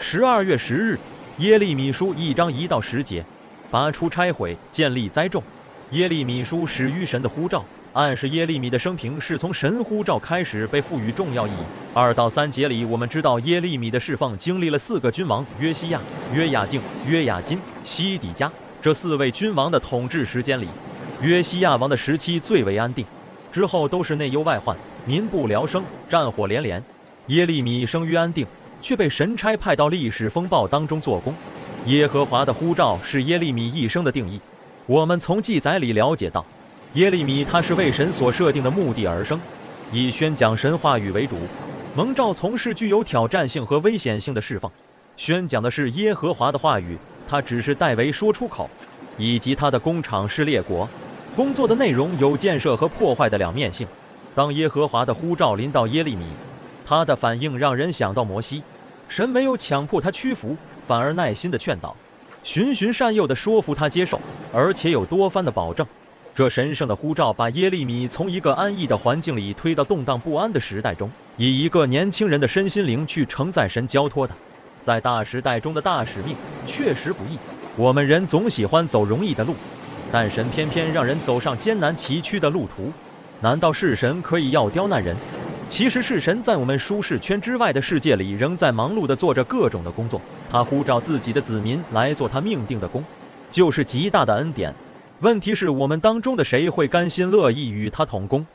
十二月十日，耶利米书一章一到十节，拔出拆毁，建立栽种。耶利米书始于神的呼召，暗示耶利米的生平是从神呼召开始被赋予重要意义。二到三节里，我们知道耶利米的释放经历了四个君王：约西亚、约雅敬、约雅斤、西底家。这四位君王的统治时间里，约西亚王的时期最为安定，之后都是内忧外患，民不聊生，战火连连。耶利米生于安定，却被神差派到历史风暴当中做工。耶和华的呼召是耶利米一生的定义。我们从记载里了解到，耶利米他是为神所设定的目的而生，以宣讲神话语为主，蒙召从事具有挑战性和危险性的释放。宣讲的是耶和华的话语。他只是代为说出口，以及他的工厂是列国，工作的内容有建设和破坏的两面性。当耶和华的呼召临到耶利米，他的反应让人想到摩西，神没有强迫他屈服，反而耐心的劝导，循循善诱的说服他接受，而且有多番的保证。这神圣的呼召把耶利米从一个安逸的环境里推到动荡不安的时代中，以一个年轻人的身心灵去承载神交托的。在大时代中的大使命确实不易。我们人总喜欢走容易的路，但神偏偏让人走上艰难崎岖的路途。难道是神可以要刁难人？其实是神在我们舒适圈之外的世界里，仍在忙碌地做着各种的工作。他呼召自己的子民来做他命定的工，就是极大的恩典。问题是我们当中的谁会甘心乐意与他同工？